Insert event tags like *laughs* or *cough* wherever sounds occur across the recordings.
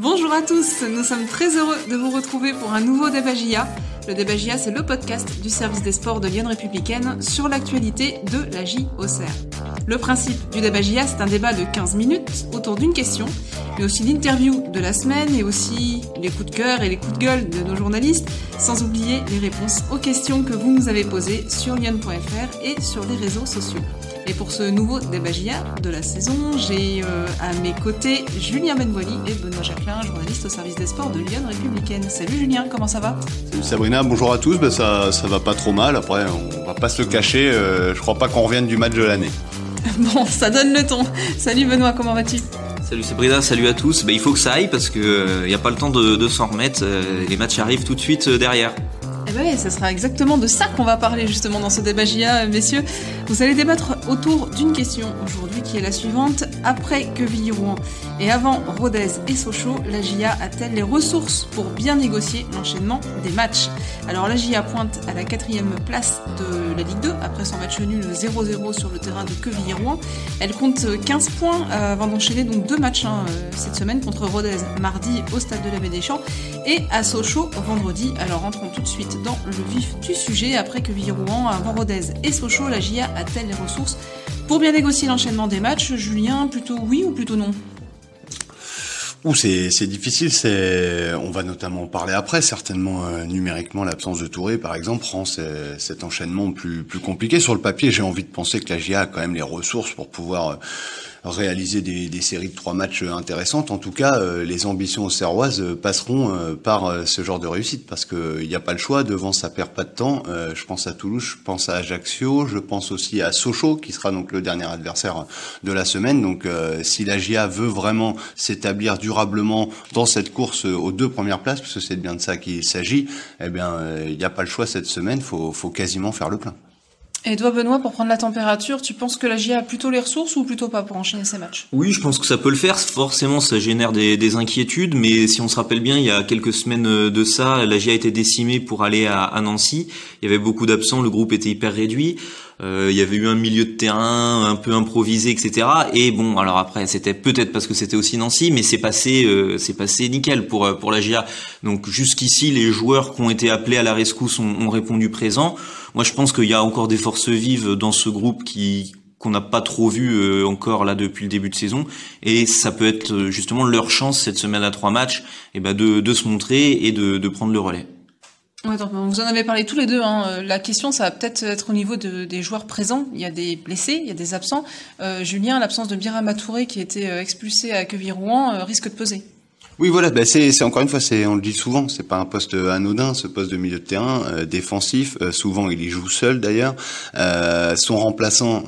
Bonjour à tous, nous sommes très heureux de vous retrouver pour un nouveau Débagia. Le Débagia, c'est le podcast du service des sports de Lyon Républicaine sur l'actualité de la JOCR. Le principe du Débagia, c'est un débat de 15 minutes autour d'une question, mais aussi l'interview de la semaine et aussi les coups de cœur et les coups de gueule de nos journalistes, sans oublier les réponses aux questions que vous nous avez posées sur lyon.fr et sur les réseaux sociaux. Et pour ce nouveau débagia de la saison, j'ai euh, à mes côtés Julien Benvoili et Benoît Jacquelin, journaliste au service des sports de Lyon Républicaine. Salut Julien, comment ça va? Salut Sabrina, bonjour à tous. Ben ça, ça va pas trop mal. Après, on va pas se le cacher. Euh, je crois pas qu'on revienne du match de l'année. *laughs* bon, ça donne le ton. Salut Benoît, comment vas-tu? Salut Sabrina, salut à tous. Ben, il faut que ça aille parce que il n'y a pas le temps de, de s'en remettre. les matchs arrivent tout de suite derrière. Eh bien, ce sera exactement de ça qu'on va parler justement dans ce débat GIA, messieurs. Vous allez débattre autour d'une question aujourd'hui qui est la suivante. Après Quevilly-Rouen et avant Rodez et Sochaux, la GIA a-t-elle les ressources pour bien négocier l'enchaînement des matchs? Alors la GIA pointe à la quatrième place de la Ligue 2 après son match nul 0-0 sur le terrain de Quevilly-Rouen. Elle compte 15 points avant d'enchaîner donc deux matchs hein, cette semaine contre Rodez mardi au stade de la Baie des Champs et à Sochaux vendredi. Alors entrons tout de suite dans le vif du sujet. Après que Virouan, avant Rodez et Sochaux, la GIA a-t-elle les ressources pour bien négocier l'enchaînement des matchs Julien, plutôt oui ou plutôt non? C'est difficile. C'est on va notamment parler après. Certainement euh, numériquement, l'absence de Touré, par exemple, rend cet enchaînement plus plus compliqué sur le papier. J'ai envie de penser que la GIA a quand même les ressources pour pouvoir euh, réaliser des, des, séries de trois matchs intéressantes. En tout cas, euh, les ambitions serroises euh, passeront euh, par ce genre de réussite parce qu'il n'y a pas le choix. Devant, ça perd pas de temps. je pense à Toulouse, je pense à Ajaccio, je pense aussi à Sochaux qui sera donc le dernier adversaire de la semaine. Donc, si la GIA veut vraiment s'établir durablement dans cette course aux deux premières places, parce que c'est bien de ça qu'il s'agit, eh bien, il n'y a pas le choix cette semaine. Faut, faut quasiment faire le plein. Et toi, Benoît, pour prendre la température, tu penses que la GIA a plutôt les ressources ou plutôt pas pour enchaîner ces matchs? Oui, je pense que ça peut le faire. Forcément, ça génère des, inquiétudes, mais si on se rappelle bien, il y a quelques semaines de ça, la GIA a été décimée pour aller à, Nancy. Il y avait beaucoup d'absents, le groupe était hyper réduit. Euh, il y avait eu un milieu de terrain un peu improvisé, etc. Et bon, alors après, c'était peut-être parce que c'était aussi Nancy, mais c'est passé, euh, c'est passé nickel pour euh, pour la GIA. Donc jusqu'ici, les joueurs qui ont été appelés à la rescousse ont, ont répondu présent. Moi, je pense qu'il y a encore des forces vives dans ce groupe qui qu'on n'a pas trop vu encore là depuis le début de saison et ça peut être justement leur chance cette semaine à trois matchs et eh ben de, de se montrer et de, de prendre le relais. Vous en avez parlé tous les deux. Hein. La question, ça va peut-être être au niveau de, des joueurs présents. Il y a des blessés, il y a des absents. Euh, Julien, l'absence de Birama Touré qui été euh, expulsé à Quevilly-Rouen euh, risque de peser. Oui, voilà, bah c'est encore une fois, c'est on le dit souvent, c'est pas un poste anodin, ce poste de milieu de terrain euh, défensif. Euh, souvent, il y joue seul d'ailleurs. Euh, son remplaçant,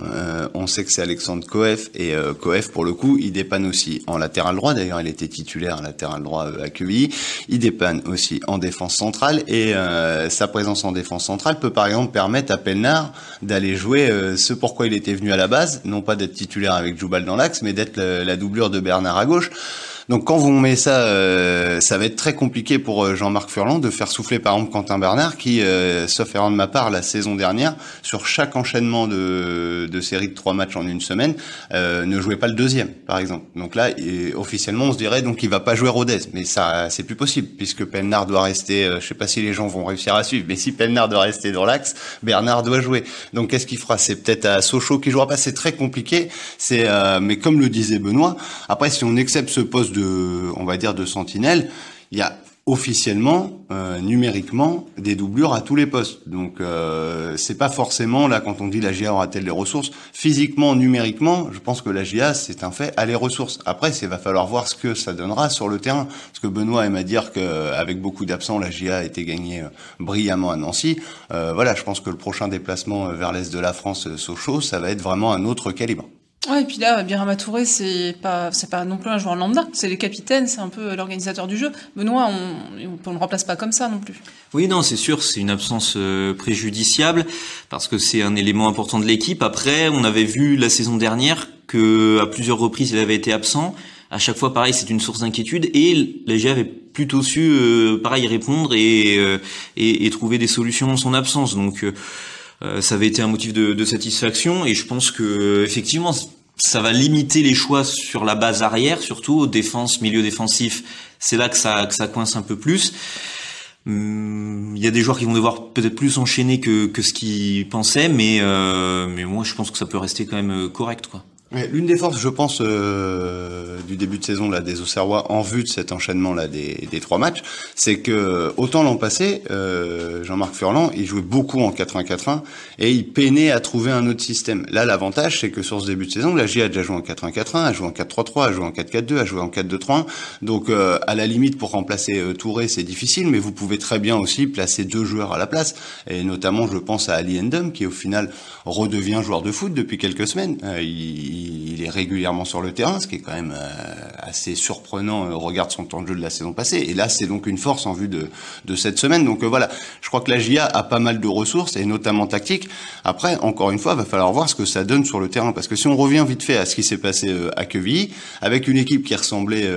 on sait que c'est Alexandre Coef et Coef pour le coup, il dépanne aussi en latéral droit. D'ailleurs, il était titulaire en latéral droit accueilli. Il dépanne aussi en défense centrale et sa présence en défense centrale peut par exemple permettre à Pelnard d'aller jouer ce pourquoi il était venu à la base, non pas d'être titulaire avec Joubal dans l'axe, mais d'être la doublure de Bernard à gauche. Donc quand vous met ça, euh, ça va être très compliqué pour euh, Jean-Marc Furlan de faire souffler par exemple Quentin Bernard qui, euh, sauf erreur de ma part, la saison dernière, sur chaque enchaînement de, de série de trois matchs en une semaine, ne jouait pas le deuxième, par exemple. Donc là, officiellement, on se dirait donc il va pas jouer Rodez, mais ça, c'est plus possible puisque Pelnard doit rester. je sais pas si les gens vont réussir à suivre, mais si Pelnard doit rester dans l'axe, Bernard doit jouer. Donc qu'est-ce qu'il fera? C'est peut-être à Sochaux qui jouera pas. C'est très compliqué. C'est, mais comme le disait Benoît, après si on accepte ce poste de on va dire, de sentinelle, il y a officiellement, euh, numériquement, des doublures à tous les postes. Donc, euh, c'est pas forcément là quand on dit la GIA aura-t-elle les ressources. Physiquement, numériquement, je pense que la GIA, c'est un fait, a les ressources. Après, il va falloir voir ce que ça donnera sur le terrain. Parce que Benoît aime à dire qu'avec beaucoup d'absents, la GIA a été gagnée euh, brillamment à Nancy. Euh, voilà, je pense que le prochain déplacement vers l'est de la France, Sochaux, ça va être vraiment un autre calibre. Ouais, et puis là, Birama Touré, c'est pas, c'est pas non plus un joueur lambda, c'est le capitaine, c'est un peu l'organisateur du jeu. Benoît, on, on, le remplace pas comme ça non plus. Oui, non, c'est sûr, c'est une absence euh, préjudiciable parce que c'est un élément important de l'équipe. Après, on avait vu la saison dernière que à plusieurs reprises il avait été absent. À chaque fois, pareil, c'est une source d'inquiétude et la avait plutôt su, euh, pareil, répondre et, euh, et, et, trouver des solutions en son absence. Donc euh, ça avait été un motif de, de, satisfaction et je pense que effectivement ça va limiter les choix sur la base arrière, surtout défense, milieu défensif. c'est là que ça que ça coince un peu plus. Hum, il y a des joueurs qui vont devoir peut-être plus enchaîner que, que ce qu'ils pensaient, mais euh, mais moi je pense que ça peut rester quand même correct quoi. L'une des forces, je pense, euh, du début de saison là des Auxerrois en vue de cet enchaînement là des, des trois matchs, c'est que autant l'an passé, euh, Jean-Marc Furlan, il jouait beaucoup en 4-1-4-1 et il peinait à trouver un autre système. Là, l'avantage, c'est que sur ce début de saison, la J a déjà joué en 4-1-4-1, a joué en 4-3-3, a joué en 4-4-2, a joué en 4-2-3-1. Donc, euh, à la limite, pour remplacer euh, Touré, c'est difficile, mais vous pouvez très bien aussi placer deux joueurs à la place. Et notamment, je pense à Ali Endom, qui au final redevient joueur de foot depuis quelques semaines. Euh, il, est régulièrement sur le terrain, ce qui est quand même euh, assez surprenant euh, au regard de son temps de jeu de la saison passée. Et là, c'est donc une force en vue de, de cette semaine. Donc euh, voilà, je crois que la GIA a pas mal de ressources, et notamment tactiques. Après, encore une fois, va falloir voir ce que ça donne sur le terrain. Parce que si on revient vite fait à ce qui s'est passé à Quevilly, avec une équipe qui ressemblait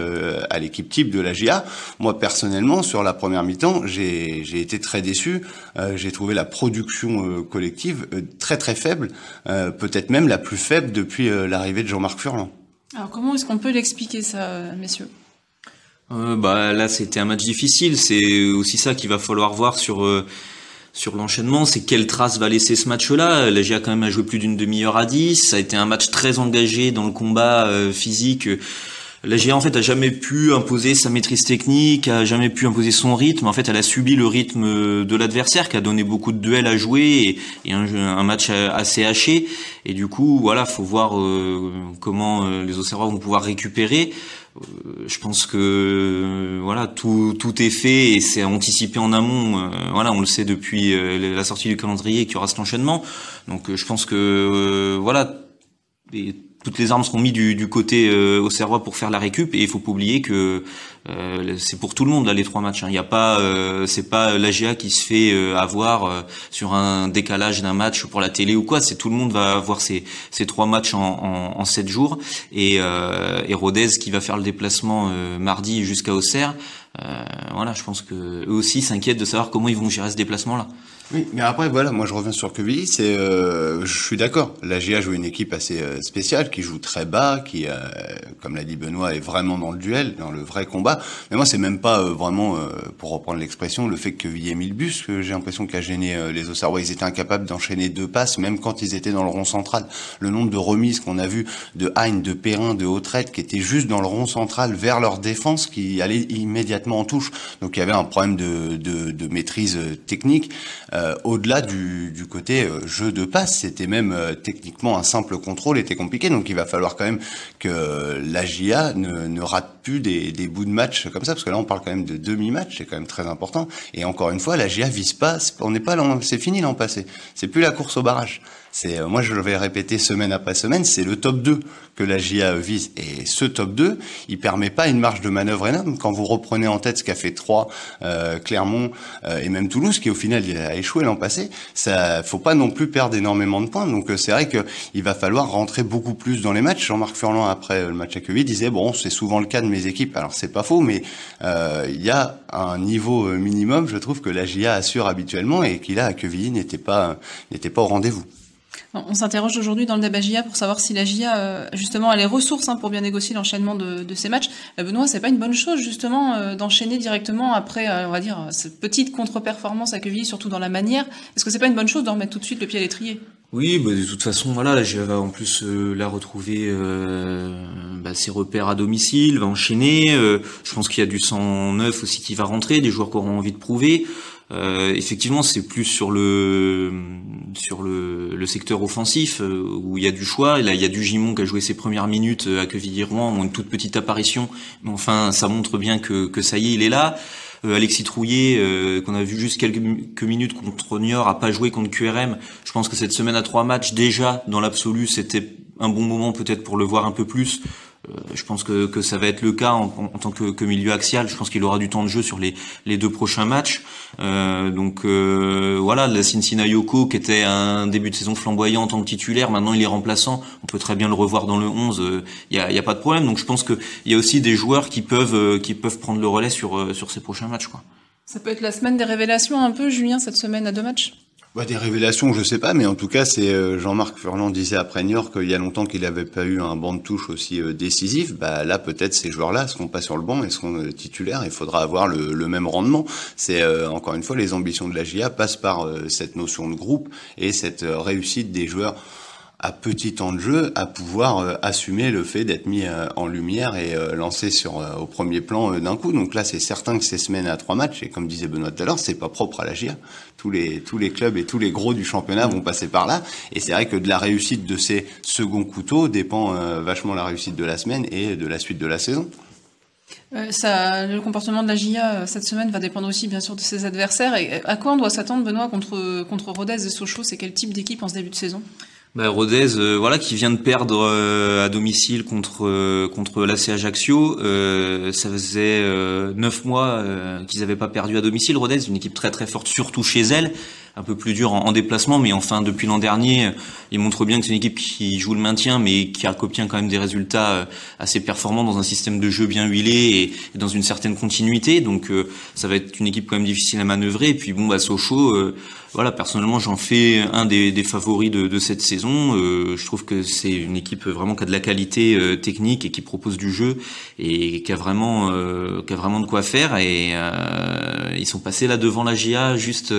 à l'équipe type de la GIA, moi personnellement, sur la première mi-temps, j'ai été très déçu. j'ai trouvé la production collective très très faible, peut-être même la plus faible depuis l'arrivée de Jean-Marc Furlan. Alors comment est-ce qu'on peut l'expliquer ça, messieurs? Euh, Bah là, c'était un match difficile. C'est aussi ça qu'il va falloir voir sur euh, sur l'enchaînement. C'est quelle trace va laisser ce match-là. La GA quand même a joué plus d'une demi-heure à 10. Ça a été un match très engagé dans le combat euh, physique. La GA en fait a jamais pu imposer sa maîtrise technique, a jamais pu imposer son rythme. En fait, elle a subi le rythme de l'adversaire, qui a donné beaucoup de duels à jouer et, un, match assez haché. Et du coup, voilà, faut voir euh, comment euh, les Auxerrois vont pouvoir récupérer. Euh, je pense que voilà, tout est fait et c'est anticipé en amont. voilà, on le sait depuis la sortie du calendrier qu'il y aura cet enchaînement. Donc, je pense que voilà. Toutes les armes seront mises du, du côté euh, au Serrois pour faire la récup et il faut pas oublier que euh, c'est pour tout le monde là les trois matchs. Hein. Il y a pas, euh, c'est pas l'AGA qui se fait euh, avoir sur un décalage d'un match pour la télé ou quoi. C'est tout le monde va avoir ces, ces trois matchs en, en, en sept jours et, et Rodez qui va faire le déplacement mardi jusqu'à Auxerre. voilà, je pense que eux aussi s'inquiètent de savoir comment ils vont gérer ce déplacement là. Oui, mais après, voilà, moi je reviens sur Quevilly, c'est, euh, je suis d'accord. La GA joue une équipe assez euh, spéciale, qui joue très bas, qui, euh, comme l'a dit Benoît, est vraiment dans le duel, dans le vrai combat. Mais moi, c'est même pas euh, vraiment, euh, pour reprendre l'expression, le fait que Quevilly ait mis le bus, que j'ai l'impression qu'a gêné les Auxerrois. Ils étaient incapables d'enchaîner deux passes, même quand ils étaient dans le rond central. Le nombre de remises qu'on a vu de Hein, de Perrin, de Hautrette, qui étaient juste dans le rond central vers leur défense, qui allait immédiatement en touche. Donc il y avait un problème de, de, de maîtrise technique. Euh, au-delà du, côté euh, jeu de passe, c'était même euh, techniquement un simple contrôle était compliqué. Donc il va falloir quand même que la GIA ne, rate plus des, des, bouts de match comme ça, parce que là on parle quand même de demi-match, c'est quand même très important. Et encore une fois, la GIA vise pas, on n'est pas, c'est fini l'an passé, c'est plus la course au barrage. C'est, euh, moi, je vais répéter semaine après semaine, c'est le top 2 que la GIA vise. Et ce top 2, il permet pas une marge de manœuvre énorme. Quand vous reprenez en tête ce qu'a fait Troyes, euh, Clermont euh, et même Toulouse, qui au final a échoué l'an passé, ça, faut pas non plus perdre énormément de points. Donc c'est vrai qu'il va falloir rentrer beaucoup plus dans les matchs. Jean-Marc Furlan après le match à Quevilly disait bon, c'est souvent le cas de mes équipes. Alors c'est pas faux, mais il y a un niveau minimum, je trouve que la GIA assure habituellement et qu'il a à Quevilly n'était pas n'était pas au rendez-vous. On s'interroge aujourd'hui dans le débat GIA pour savoir si la GIA, euh, justement, a les ressources hein, pour bien négocier l'enchaînement de, ces matchs. Euh, Benoît, c'est pas une bonne chose, justement, euh, d'enchaîner directement après, on va dire, cette petite contre-performance à Quevilly, surtout dans la manière. Est-ce que c'est pas une bonne chose de remettre tout de suite le pied à l'étrier? Oui, bah, de toute façon, voilà, la GIA va en plus la retrouver bah, ses repères à domicile, va enchaîner. je pense qu'il y a du sang neuf aussi qui va rentrer, des joueurs qui auront envie de prouver. Euh, effectivement, c'est plus sur le sur le, le secteur offensif euh, où il y a du choix. Et là, il y a du Gimon qui a joué ses premières minutes à Quevilly-Rouen, une toute petite apparition, mais enfin, ça montre bien que, que ça y est, il est là. Euh, Alexis Trouillet, euh, qu'on a vu juste quelques minutes contre Niort, a pas joué contre QRM. Je pense que cette semaine à trois matchs, déjà, dans l'absolu, c'était un bon moment peut-être pour le voir un peu plus. Euh, je pense que, que, ça va être le cas en, en tant que, que, milieu axial. Je pense qu'il aura du temps de jeu sur les, les deux prochains matchs. Euh, donc euh, voilà, la Cincinnati Yoko qui était un début de saison flamboyant en tant que titulaire, maintenant il est remplaçant. On peut très bien le revoir dans le 11. Il euh, n'y a, y a, pas de problème. Donc je pense qu'il y a aussi des joueurs qui peuvent euh, qui peuvent prendre le relais sur sur ces prochains matchs. Quoi. Ça peut être la semaine des révélations un peu, Julien, cette semaine à deux matchs? Bah, des révélations, je sais pas, mais en tout cas, c'est euh, Jean-Marc Furlan disait après New York qu'il y a longtemps qu'il n'avait pas eu un banc de touche aussi euh, décisif. Bah là, peut-être ces joueurs-là seront pas sur le banc et seront euh, titulaires. Il faudra avoir le, le même rendement. C'est encore une fois les ambitions de la GIA passent par cette notion de groupe et cette réussite des joueurs à petit temps de jeu à pouvoir euh, assumer le fait d'être mis euh, en lumière et euh, lancé sur au premier plan d'un coup. Donc là, c'est certain que ces semaines à trois matchs et comme disait Benoît tout à l'heure, c'est pas propre à la GIA. Tous les tous les clubs et tous les gros du championnat vont passer par là et c'est vrai que de la réussite de ces seconds couteaux dépend vachement la réussite de la semaine et de la suite de la saison. ça, le comportement de la GIA cette semaine va dépendre aussi bien sûr de ses adversaires. Et à quoi on doit s'attendre, Benoît, contre, contre Rodez et Sochaux? C'est quel type d'équipe en ce début de saison? Bah, Rodez, euh, voilà, qui vient de perdre euh, à domicile contre euh, contre l'AC Ajaccio. ça faisait neuf mois qu'ils n'avaient pas perdu à domicile. Rodez, une équipe très très forte, surtout chez elle un peu plus dur en, déplacement, mais enfin depuis l'an dernier, il montre bien que c'est une équipe qui joue le maintien, mais qui obtient quand même des résultats euh, assez performants dans un système de jeu bien huilé et, dans une certaine continuité. Donc euh, ça va être une équipe quand même difficile à manœuvrer. Et puis bon, bah Sochaux, euh, voilà, personnellement j'en fais un des, des favoris de, de, cette saison. je trouve que c'est une équipe vraiment qui a de la qualité technique et qui propose du jeu et qui a vraiment qui a vraiment de quoi faire. Et ils sont passés là devant la GIA juste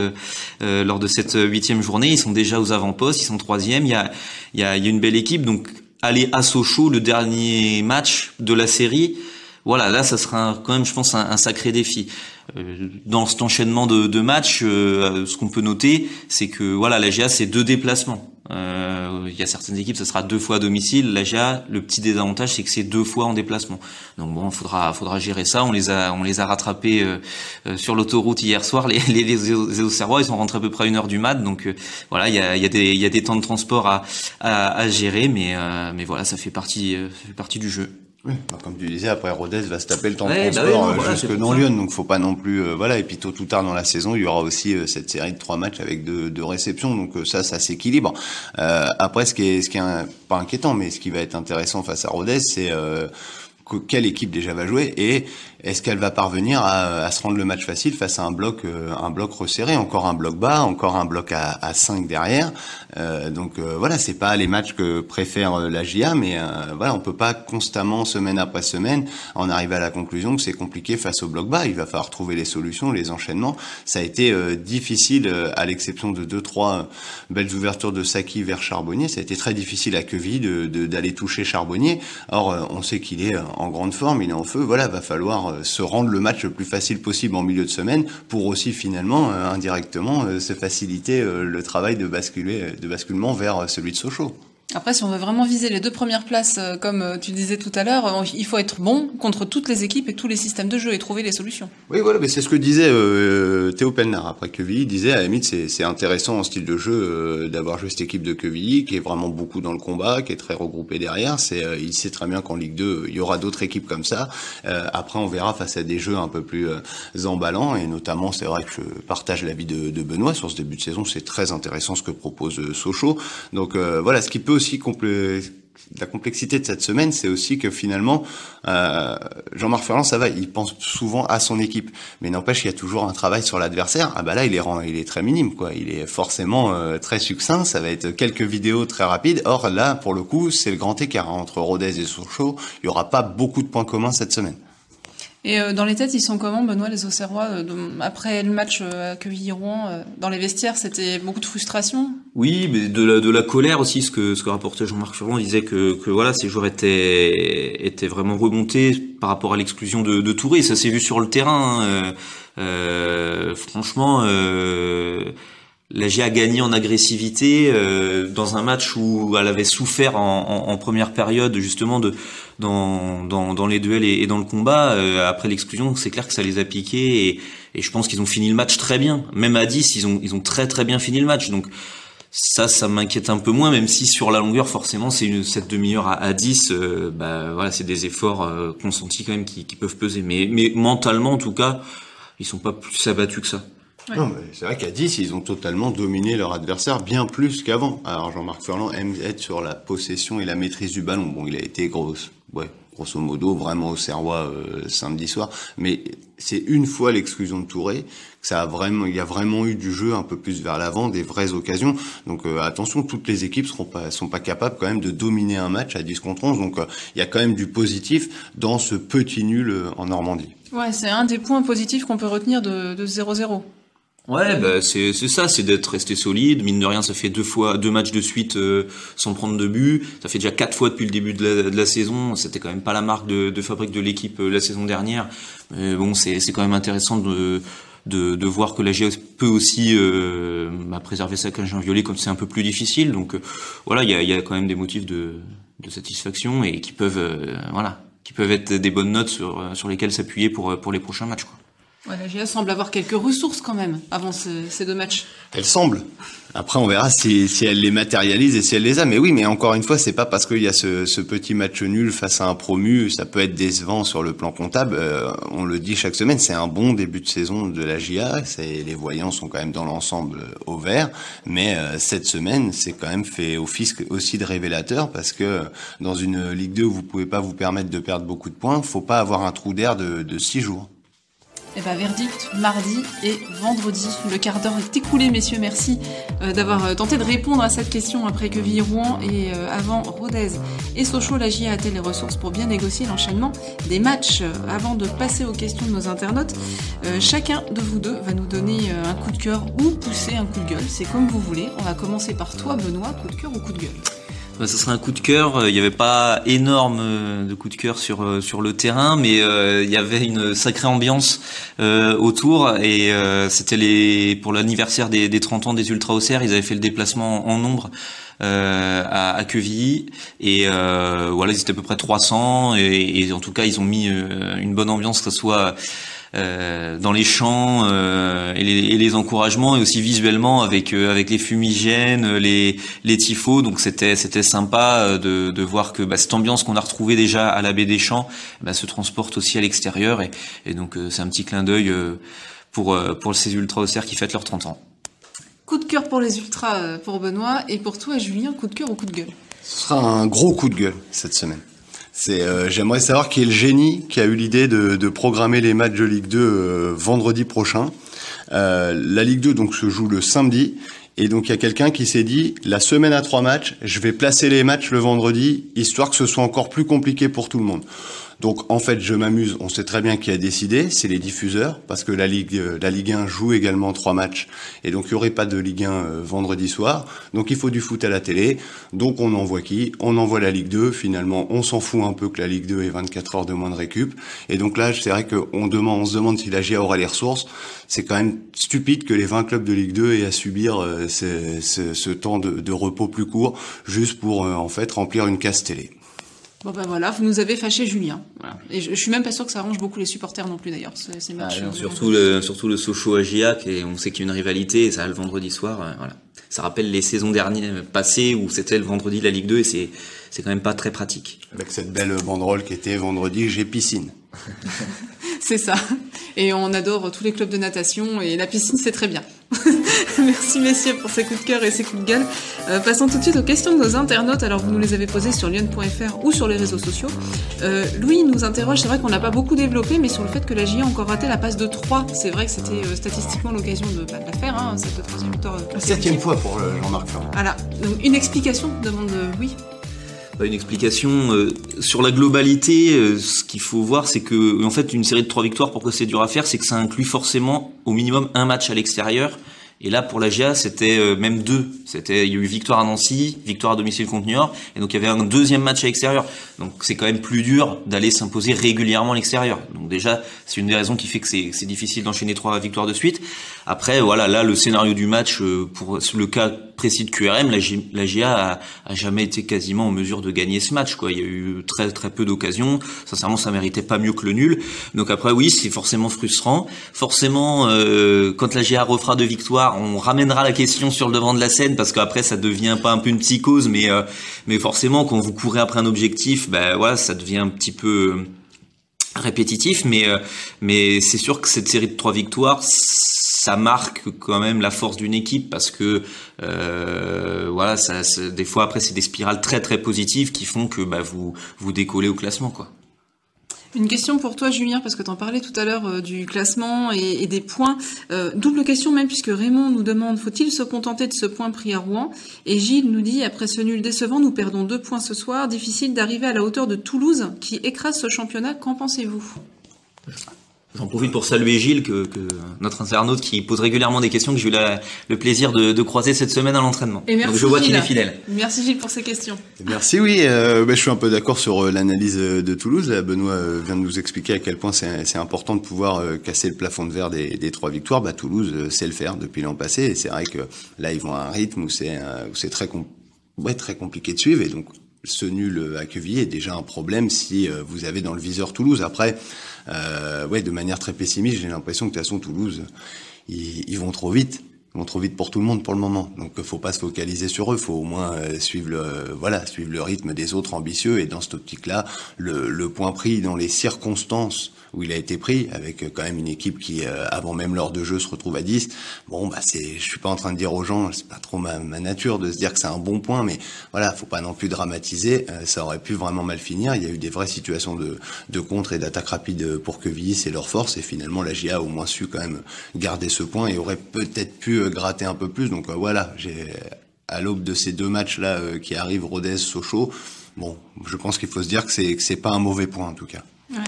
lors de cette huitième journée. Ils sont déjà aux avant-postes, ils sont troisième. Il y a, il y a, il y a une belle équipe. Donc aller à Sochaux, le dernier match de la série, voilà, là, ça sera quand même, je pense, un, sacré défi. Euh, dans cet enchaînement de, de matchs, euh, ce qu'on peut noter, c'est que voilà, la GA, c'est deux déplacements. Euh, il y a certaines équipes, ça sera deux fois à domicile. La GA, le petit désavantage, c'est que c'est deux fois en déplacement. Donc bon, faudra, faudra gérer ça. On les a, on les a rattrapés sur l'autoroute hier soir. Les, les, les, ils sont rentrés à peu près une heure du mat. Donc voilà, il y a, des, temps de transport à, gérer, mais, voilà, ça fait partie du jeu. Oui, bah, comme tu disais, après Rodez va se taper le temps de bah transport euh, jusque dans Lyon, donc faut pas non plus, euh, voilà. Et puis tôt ou tard dans la saison, il y aura aussi euh, cette série de trois matchs avec deux, deux réceptions, donc ça, ça s'équilibre. après, ce qui est, ce qui est pas inquiétant, mais ce qui va être intéressant face à Rodez, c'est quelle équipe déjà va jouer et est-ce qu'elle va parvenir à, à, se rendre le match facile face à un bloc, euh, un bloc resserré, encore un bloc bas, encore un bloc à, à 5 derrière. Euh, donc euh, voilà, c'est pas les matchs que préfère la GIA, mais voilà, on peut pas constamment, semaine après semaine, en arriver à la conclusion que c'est compliqué face au bloc bas. Il va falloir trouver les solutions, les enchaînements. Ça a été difficile, à l'exception de deux trois belles ouvertures de Saki vers Charbonnier. Ça a été très difficile à Queville d'aller de, d'aller toucher Charbonnier. Or, on sait qu'il est en grande forme, il est en feu. Voilà, va falloir se rendre le match le plus facile possible en milieu de semaine pour aussi finalement euh, indirectement euh, se faciliter le travail de basculer de basculement vers celui de Sochaux. Après, si on veut vraiment viser les deux premières places, euh, comme euh, tu disais tout à l'heure, euh, il faut être bon contre toutes les équipes et tous les systèmes de jeu et trouver les solutions. Oui, voilà, mais c'est ce que disait Théo Pelnard après Quevilly. Il disait à la limite, c'est intéressant en style de jeu d'avoir joué cette équipe de Quevilly qui est vraiment beaucoup dans le combat, qui est très regroupée derrière. Il sait très bien qu'en Ligue 2, il y aura d'autres équipes comme ça. après, on verra face à des jeux un peu plus emballants et notamment, c'est vrai que je partage l'avis de, de Benoît sur ce début de saison. C'est très intéressant ce que propose Sochaux. Donc voilà, ce qui peut la complexité de cette semaine, c'est aussi que finalement, euh, Jean-Marc Ferland, ça va, il pense souvent à son équipe, mais n'empêche qu'il y a toujours un travail sur l'adversaire. Ah bah là, il est il est très minime, quoi. Il est forcément euh, très succinct. Ça va être quelques vidéos très rapides. Or là, pour le coup, c'est le grand écart entre Rodez et Sochaux. Il y aura pas beaucoup de points communs cette semaine. Et euh, dans les têtes, ils sont comment, Benoît, les Auxerrois euh, Après le match euh, à Quevilly-Rouen, dans les vestiaires, c'était beaucoup de frustration? Oui, mais de la, de la colère aussi, ce que, ce que rapportait Jean-Marc Ferrand, disait que, que voilà, ces joueurs étaient, étaient vraiment remontés par rapport à l'exclusion de, de Touré. Ça s'est vu sur le terrain. Hein. franchement... La GA a gagné en agressivité euh, dans un match où elle avait souffert en, première période justement de dans, dans, les duels et, dans le combat. Euh, après l'exclusion, c'est clair que ça les a piqués et, et je pense qu'ils ont fini le match très bien. Même à 10, ils ont ils ont très très bien fini le match. Donc ça, ça m'inquiète un peu moins, même si sur la longueur, forcément, c'est une cette demi-heure à, à, 10, euh, bah voilà, c'est des efforts consentis quand même qui, qui peuvent peser. Mais mais mentalement, en tout cas, ils sont pas plus abattus que ça. Non, mais c'est vrai qu'à 10, ils ont totalement dominé leur adversaire bien plus qu'avant. Alors Jean-Marc Ferland aime être sur la possession et la maîtrise du ballon. Bon, il a été grosse, ouais, grosso modo, vraiment au Serrois samedi soir. Mais c'est une fois l'exclusion de Touré que ça a vraiment, il y a vraiment eu du jeu un peu plus vers l'avant, des vraies occasions. Donc attention, toutes les équipes seront pas sont pas capables quand même de dominer un match à 10 contre 11. Donc il y a quand même du positif dans ce petit nul en Normandie. Ouais, c'est un des points positifs qu'on peut retenir de 0-0. Ouais, bah c'est ça, c'est d'être resté solide. Mine de rien, ça fait deux fois deux matchs de suite euh, sans prendre de but. Ça fait déjà quatre fois depuis le début de la, de la saison. C'était quand même pas la marque de, de fabrique de l'équipe euh, la saison dernière. Mais bon, c'est c'est quand même intéressant de de, de voir que la GS peut aussi euh, bah, préserver sa cage violet comme c'est un peu plus difficile. Donc euh, voilà, il y a, y a quand même des motifs de, de satisfaction et qui peuvent voilà qui peuvent être des bonnes notes sur sur lesquelles s'appuyer pour pour les prochains matchs. Quoi. La GIA semble avoir quelques ressources quand même avant ces deux matchs. Elle semble. Après, on verra si, si elle les matérialise et si elle les a. Mais oui, mais encore une fois, c'est pas parce qu'il y a ce, ce, petit match nul face à un promu, ça peut être décevant sur le plan comptable. Euh, on le dit chaque semaine, c'est un bon début de saison de la GIA. Les voyants sont quand même dans l'ensemble au vert. Mais euh, cette semaine, c'est quand même fait office aussi de révélateur parce que dans une Ligue 2 où vous pouvez pas vous permettre de perdre beaucoup de points, faut pas avoir un trou d'air de, de six jours. Eh ben, verdict mardi et vendredi. Le quart d'heure est écoulé, messieurs. Merci euh, d'avoir euh, tenté de répondre à cette question après que Rouen et euh, avant Rodez et Sochaux, la GIA a-t-elle les ressources pour bien négocier l'enchaînement des matchs Avant de passer aux questions de nos internautes, chacun de vous deux va nous donner un coup de cœur ou pousser un coup de gueule. C'est comme vous voulez. On va commencer par toi, Benoît. Coup de cœur ou coup de gueule? Ça serait un coup de cœur. Il n'y avait pas énorme euh, de coup de cœur sur euh, sur le terrain, mais euh, il y avait une sacrée ambiance autour. Et c'était les pour l'anniversaire des, des 30 ans des Ultra Auxerre, ils avaient fait le déplacement en nombre. à, à Quevilly et voilà ils étaient à peu près 300 et, et en tout cas ils ont mis une bonne ambiance que ce soit euh, dans les champs euh, et, les, et, les, encouragements et aussi visuellement avec euh, avec les fumigènes, les les tifos. Donc c'était c'était sympa de, de voir que bah, cette ambiance qu'on a retrouvée déjà à la baie des Champs bah, se transporte aussi à l'extérieur et, et donc c'est un petit clin d'œil pour pour ces ultras Auxerre qui fêtent leurs 30 ans. Coup de cœur pour les ultras pour Benoît et pour toi Julien, coup de cœur ou coup de gueule? Ce sera un gros coup de gueule cette semaine. C'est, euh, j'aimerais savoir qui est le génie qui a eu l'idée de, programmer les matchs de Ligue 2 euh, vendredi prochain. Euh, la Ligue 2 donc se joue le samedi et donc il y a quelqu'un qui s'est dit la semaine à trois matchs, je vais placer les matchs le vendredi histoire que ce soit encore plus compliqué pour tout le monde. Donc en fait, je m'amuse. On sait très bien qui a décidé, c'est les diffuseurs, parce que la Ligue, euh, la Ligue 1 joue également trois matchs, et donc il n'y aurait pas de Ligue 1 euh, vendredi soir. Donc il faut du foot à la télé. Donc on envoie qui? On envoie la Ligue 2. Finalement, on s'en fout un peu que la Ligue 2 ait 24 heures de moins de récup. Et donc là, c'est vrai qu'on demande, on se demande si la GIA aura les ressources. C'est quand même stupide que les 20 clubs de Ligue 2 aient à subir euh, ce, ce, temps de, de, repos plus court, juste pour en fait remplir une case télé. Bon ben voilà, vous nous avez fâché Julien. Et je, je, suis même pas sûr que ça arrange beaucoup les supporters non plus d'ailleurs. Ces matchs. Ah, surtout le surtout le Sochaux à Giac et on sait qu'il y a une rivalité et ça le vendredi soir. Euh, voilà. Ça rappelle les saisons dernières passées où c'était le vendredi la Ligue 2 et c'est c'est quand même pas très pratique. Avec cette belle banderole qui était vendredi j'ai piscine. *laughs* c'est ça. Et on adore tous les clubs de natation et la piscine, c'est très bien. *laughs* Merci messieurs pour ces coups de cœur et ces coups de gueule. Euh, passons tout de suite aux questions de nos internautes. Alors vous nous les avez posées sur lyon.fr ou sur les réseaux sociaux. Euh, Louis nous interroge, c'est vrai qu'on n'a pas beaucoup développé, mais sur le fait que la GIA a encore raté la passe de 3. C'est vrai que c'était euh, statistiquement l'occasion de, bah, de, la faire, hein, cette troisième victoire. Septième fois pour Jean-Marc Voilà. Donc une explication, demande oui une explication euh, sur la globalité. Euh, ce qu'il faut voir, c'est que en fait, une série de trois victoires, pourquoi c'est dur à faire, c'est que ça inclut forcément au minimum un match à l'extérieur. Et là, pour la GIA, c'était euh, même deux. C'était, il y a eu victoire à Nancy, victoire à domicile contre New York, et donc il y avait un deuxième match à l'extérieur. Donc c'est quand même plus dur d'aller s'imposer régulièrement à l'extérieur. Donc déjà, c'est une des raisons qui fait que c'est difficile d'enchaîner trois victoires de suite. Après, voilà, là, le scénario du match, pour le cas précis de QRM, la, la GIA a, jamais été quasiment en mesure de gagner ce match. Quoi. Il y a eu très très peu d'occasions. Sincèrement, ça méritait pas mieux que le nul. Donc après, oui, c'est forcément frustrant. Forcément, euh, quand la GIA refera deux victoires, on ramènera la question sur le devant de la scène parce qu'après, ça devient pas un peu une psychose, mais euh, mais forcément, quand vous courez après un objectif, ben voilà, ça devient un petit peu euh, répétitif. Mais mais c'est sûr que cette série de trois victoires ça marque quand même la force d'une équipe parce que euh, voilà, ça, des fois après c'est des spirales très très positives qui font que bah, vous vous décollez au classement quoi. Une question pour toi, Julien, parce que tu en parlais tout à l'heure euh, du classement et, des points. Euh, double question même, puisque Raymond nous demande faut-il se contenter de ce point pris à Rouen? Et Gilles nous dit après ce nul décevant, nous perdons deux points ce soir. Difficile d'arriver à la hauteur de Toulouse, qui écrase ce championnat. Qu'en pensez-vous? J'en profite pour saluer Gilles, que, que, notre internaute qui pose régulièrement des questions que j'ai eu le plaisir de, de, croiser cette semaine à l'entraînement. Et merci je vois qu'il est fidèle. Merci Gilles pour ces questions. Merci, oui. Euh, bah, je suis un peu d'accord sur euh, l'analyse de Toulouse. Benoît euh, vient de nous expliquer à quel point c'est important de pouvoir casser le plafond de verre des, des trois victoires. Bah, Toulouse sait le faire depuis l'an passé. Et c'est vrai que là, ils vont à un rythme où c'est c'est très, ouais, très compliqué de suivre. Et donc, ce nul à Quevilly est déjà un problème si vous avez dans le viseur Toulouse. Après, euh, ouais, de manière très pessimiste, j'ai l'impression que de toute façon Toulouse, ils, ils, vont trop vite. Ils vont trop vite pour tout le monde pour le moment. Donc faut pas se focaliser sur eux, faut au moins euh, suivre le voilà, suivre le rythme des autres ambitieux et dans cette optique-là, le point pris dans les circonstances où il a été pris, avec euh, quand même une équipe qui, euh, avant même l'heure de jeu, se retrouve à 10. Bon, bah c'est, je suis pas en train de dire aux gens, c'est pas trop ma, ma, nature de se dire que c'est un bon point, mais voilà, faut pas non plus dramatiser. Euh, ça aurait pu vraiment mal finir. Il y a eu des vraies situations de, de contre et d'attaque rapide pour que c'est leur force, et finalement la GIA a au moins su quand même garder ce point et aurait peut-être pu gratter un peu plus. Donc voilà, j'ai à l'aube de ces deux matchs là qui arrivent, Rodez, Sochaux. Bon, je pense qu'il faut se dire que c'est que c'est pas un mauvais point en tout cas. Ouais.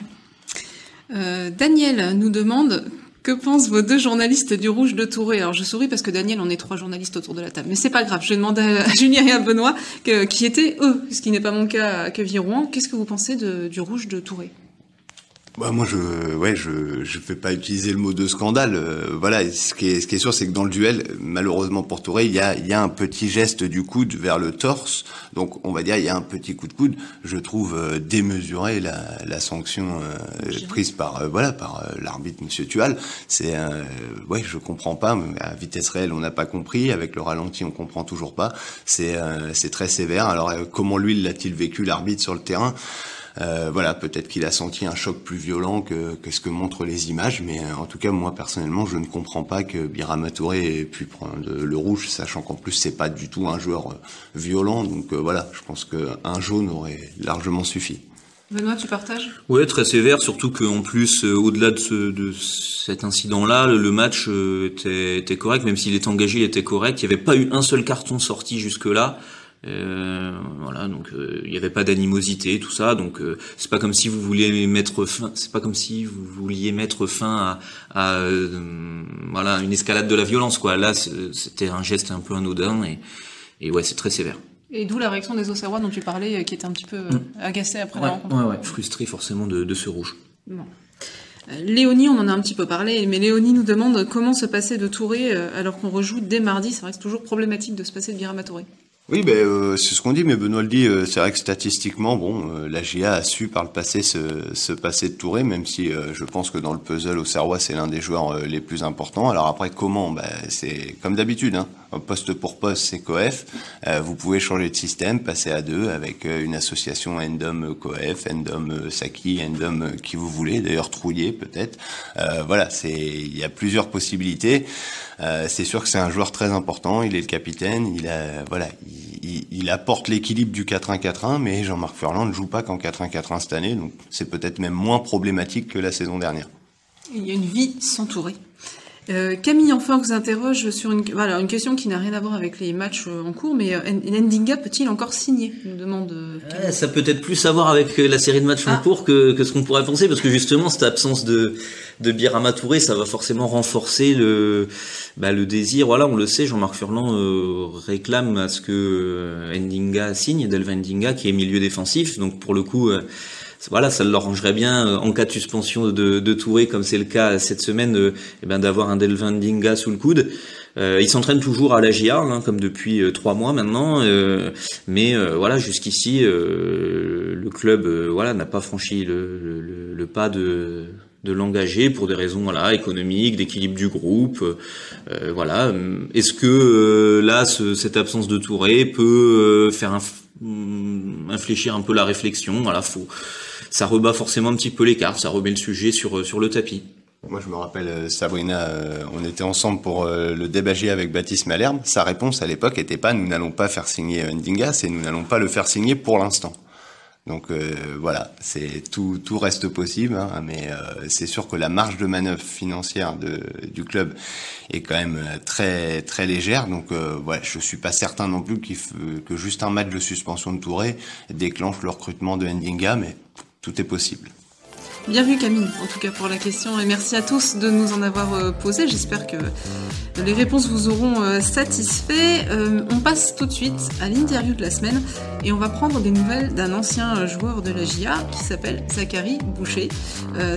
Euh, Daniel nous demande que pensent vos deux journalistes du Rouge de Touré Alors je souris parce que Daniel, on est trois journalistes autour de la table, mais c'est pas grave. Je vais demander à *laughs* Julien et à Benoît qui étaient eux, ce qui n'est pas mon cas à Queviron. Qu'est-ce que vous pensez du Rouge de Touré bah moi je ouais je je vais pas utiliser le mot de scandale. Euh, voilà ce qui est ce qui est sûr c'est que dans le duel malheureusement pour Touré il y a il y a un petit geste du coude vers le torse. Donc on va dire il y a un petit coup de coude je trouve euh, démesuré la la sanction euh, prise par voilà par l'arbitre monsieur Tual. C'est ouais je comprends pas à vitesse réelle on n'a pas compris. Avec le ralenti on comprend toujours pas. C'est c'est très sévère. Alors comment lui l'a-t-il vécu l'arbitre sur le terrain? Euh, voilà, peut-être qu'il a senti un choc plus violent que, que, ce que montrent les images, mais euh, en tout cas, moi personnellement, je ne comprends pas que Birama Touré ait pu prendre le rouge, sachant qu'en plus c'est pas du tout un joueur euh, violent. Donc voilà, je pense qu'un jaune aurait largement suffi. Benoît, tu partages? Oui, très sévère, surtout qu'en plus, au-delà de, ce, de, cet incident-là, le, match était, était, correct, même s'il était engagé, il était correct. Il n'y avait pas eu un seul carton sorti jusque-là. Euh, voilà, donc euh, il n'y avait pas d'animosité, tout ça. Donc euh, c'est pas comme si vous vouliez mettre fin, c'est pas comme si vous vouliez mettre fin à, à voilà une escalade de la violence, quoi. Là, c'était un geste un peu anodin et, et ouais, c'est très sévère. Et d'où la réaction des Auxerrois dont tu parlais, qui était un petit peu mm. agacé après la rencontre. Ouais, ouais, frustré forcément de, de ce rouge. Bon. Léonie, on en a un petit peu parlé, mais Léonie nous demande comment se passer de Touré alors qu'on rejoue dès mardi. C'est vrai que c'est toujours problématique de se passer de Birama Touré. Oui, ben, euh, c'est ce qu'on dit, mais Benoît le dit, euh, c'est vrai que statistiquement, bon, euh, la GIA a su par le passé se, se passer de Touré, même si je pense que dans le puzzle au Serrois, c'est l'un des joueurs les plus importants. Alors après, comment? Ben, C'est comme d'habitude, hein, poste pour poste, c'est COEF. vous pouvez changer de système, passer à deux avec une association Endom COEF, Endom qui vous voulez, d'ailleurs Trouillé peut-être. voilà, c'est il y a plusieurs possibilités. c'est sûr que c'est un joueur très important, il est le capitaine, il a voilà, il, apporte l'équilibre du 4-1-4-1, mais Jean-Marc Furlan ne joue pas qu'en 4-1-4-1 cette année, donc c'est peut-être même moins problématique que la saison dernière. Il y a une vie sans Touré. Euh, Camille enfin vous interroge sur une, voilà, une question qui n'a rien à voir avec les matchs euh, en cours, mais euh, Ndinga peut-il encore signer nous demande. ça peut être plus à voir avec la série de matchs en ah. cours que, que ce qu'on pourrait penser, parce que justement cette absence de, de Birama Touré, ça va forcément renforcer le, bah, le désir. Voilà, on le sait, Jean-Marc Furlan réclame à ce que Ndinga signe, Delva Ndinga, qui est milieu défensif, donc pour le coup voilà, ça leur rangerait bien euh, en cas de suspension de, de Touré, comme c'est le cas cette semaine, euh, eh ben, d'avoir un Delvin Dinga sous le coude. Euh, il s'entraîne toujours à la GIA, hein, comme depuis euh, trois mois maintenant, mais voilà, jusqu'ici, le club, voilà, n'a pas franchi le, le, le, pas de de l'engager pour des raisons voilà économiques, d'équilibre du groupe, voilà. Est-ce que là, cette absence de Touré peut faire un, infléchir un peu la réflexion? Voilà, faut ça rebat forcément un petit peu les cartes, ça remet le sujet sur, euh, sur le tapis. Moi, je me rappelle, euh, Sabrina, euh, on était ensemble pour le débager avec Baptiste Malherbe. Sa réponse à l'époque n'était pas « nous n'allons pas faire signer Ndinga », c'est « nous n'allons pas le faire signer pour l'instant ». Donc euh, voilà, c'est tout, tout reste possible, hein, mais c'est sûr que la marge de manœuvre financière de, du club est quand même très très légère. Donc ouais, je suis pas certain non plus que juste un match de suspension de Touré déclenche le recrutement de Ndinga, mais tout est possible. Bien vu Camille, en tout cas pour la question, et merci à tous de nous en avoir euh, posé. J'espère que les réponses vous auront euh, satisfait. Euh, on passe tout de suite à l'interview de la semaine et on va prendre des nouvelles d'un ancien joueur de la GIA qui s'appelle Zachary Boucher.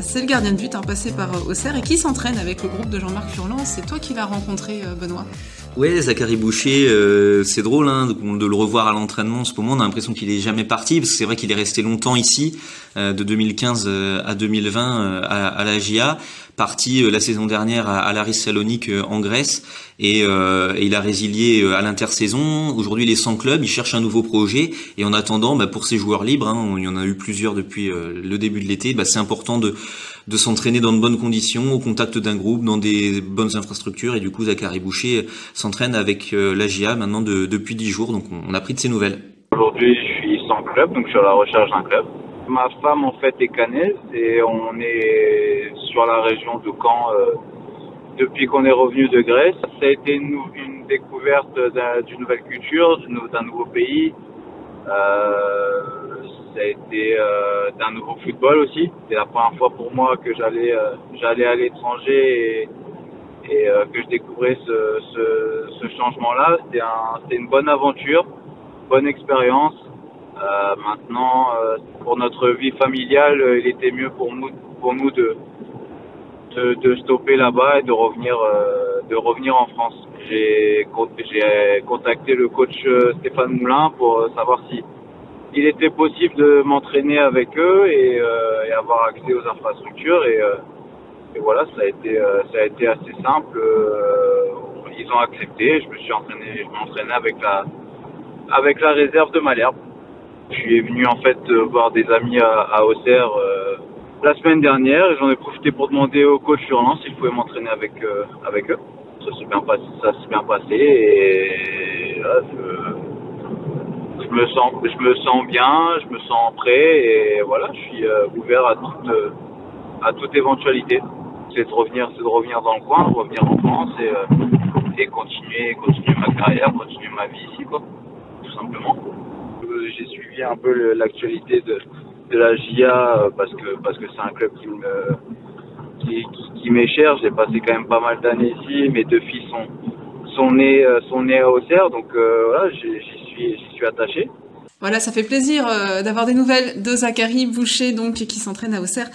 C'est le gardien de but, hein, passé par Auxerre et qui s'entraîne avec le groupe de Jean-Marc Furlan. C'est toi qui l'as rencontré, Benoît? Ouais, Zachary Boucher, c'est drôle hein, de, le revoir à l'entraînement en ce moment. On a l'impression qu'il est jamais parti, parce que c'est vrai qu'il est resté longtemps ici, de 2015 euh, à 2020 à, à, la GIA, parti la saison dernière à, à Salonique en Grèce, et, il a résilié à l'intersaison. Aujourd'hui, il est sans club, il cherche un nouveau projet, et en attendant, bah, pour ses joueurs libres, hein, il y en a eu plusieurs depuis le début de l'été, bah, c'est important de s'entraîner dans de bonnes conditions, au contact d'un groupe, dans des bonnes infrastructures. Et du coup, Zachary Boucher s'entraîne avec euh, l'AGIA maintenant de, depuis 10 jours. Donc on a pris de ses nouvelles. Aujourd'hui, je suis sans club, donc je suis à la recherche d'un club. Ma femme, en fait, est canaise et on est sur la région de Caen euh, depuis qu'on est revenu de Grèce. Ça a été une, découverte d'une nouvelle culture, d'un nouveau pays. Euh, ça a été euh, d'un nouveau football aussi. C'est la première fois pour moi que j'allais à l'étranger et, que je découvrais ce changement-là. C'était un, une bonne aventure, bonne expérience. Euh, maintenant, pour notre vie familiale, il était mieux pour nous pour nous de de, stopper là-bas et de revenir de revenir en France. J'ai contacté le coach Stéphane Moulin pour savoir si il était possible de m'entraîner avec eux et, euh, avoir accès aux infrastructures et, euh, et voilà ça a été euh, ça a été assez simple euh, ils ont accepté je me suis entraîné je m'entraînais avec la avec la réserve de Malherbe je suis venu en fait voir des amis à, Auxerre la semaine dernière et j'en ai profité pour demander au coach Urlan s'il pouvait m'entraîner avec avec eux ça s'est bien passé bien passé et là, je, me sens, je me sens bien, je me sens prêt et voilà, je suis euh, ouvert à toute, euh, à toute éventualité. C'est de revenir, de revenir dans le coin, revenir en France et, euh, et continuer, continuer ma carrière, continuer ma vie ici, quoi, tout simplement. J'ai suivi un peu l'actualité de, de la GIA parce que parce que c'est un club qui qui, m'est cher. J'ai passé quand même pas mal d'années ici. Mes deux filles sont sont nés sont nés à Auxerre, donc voilà, j'y suis suis attaché. Voilà, ça fait plaisir euh, d'avoir des nouvelles de Zachary Boucher, donc qui s'entraîne à Auxerre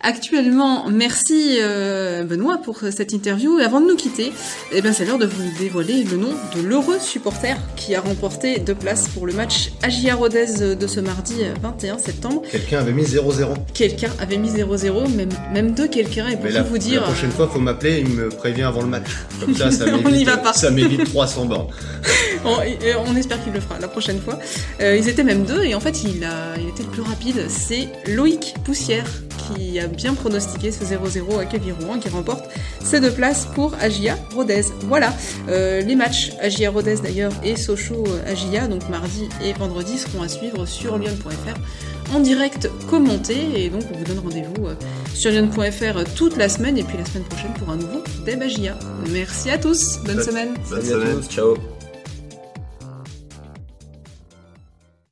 actuellement. Merci euh, Benoît pour cette interview. Et avant de nous quitter, eh ben, c'est l'heure de vous dévoiler le nom de l'heureux supporter qui a remporté deux places pour le match Agia Rodez de ce mardi 21 septembre. Quelqu'un avait mis 0-0. Quelqu'un avait mis 0-0, même, même deux quelqu'un. Et pour la, vous dire. La prochaine fois, faut m'appeler, il me prévient avant le match. Comme ça, ça *laughs* m'évite, ça m'évite 300 bornes. *laughs* on, on, espère qu'il le fera la prochaine fois. Euh, ils étaient même deux et en fait, il, a, il était le plus rapide. C'est Loïc Poussière qui a bien pronostiqué ce 0-0 à Kevin Rouen qui remporte ces deux places pour Agia Rodez. Voilà, euh, les matchs Agia Rodez d'ailleurs et Sochaux Agia, donc mardi et vendredi, seront à suivre sur lyon.fr en direct commenté et donc on vous donne rendez-vous euh, sur lyon.fr toute la semaine et puis la semaine prochaine pour un nouveau Deb Agia. Merci à tous, bonne semaine. Bonne semaine, ciao.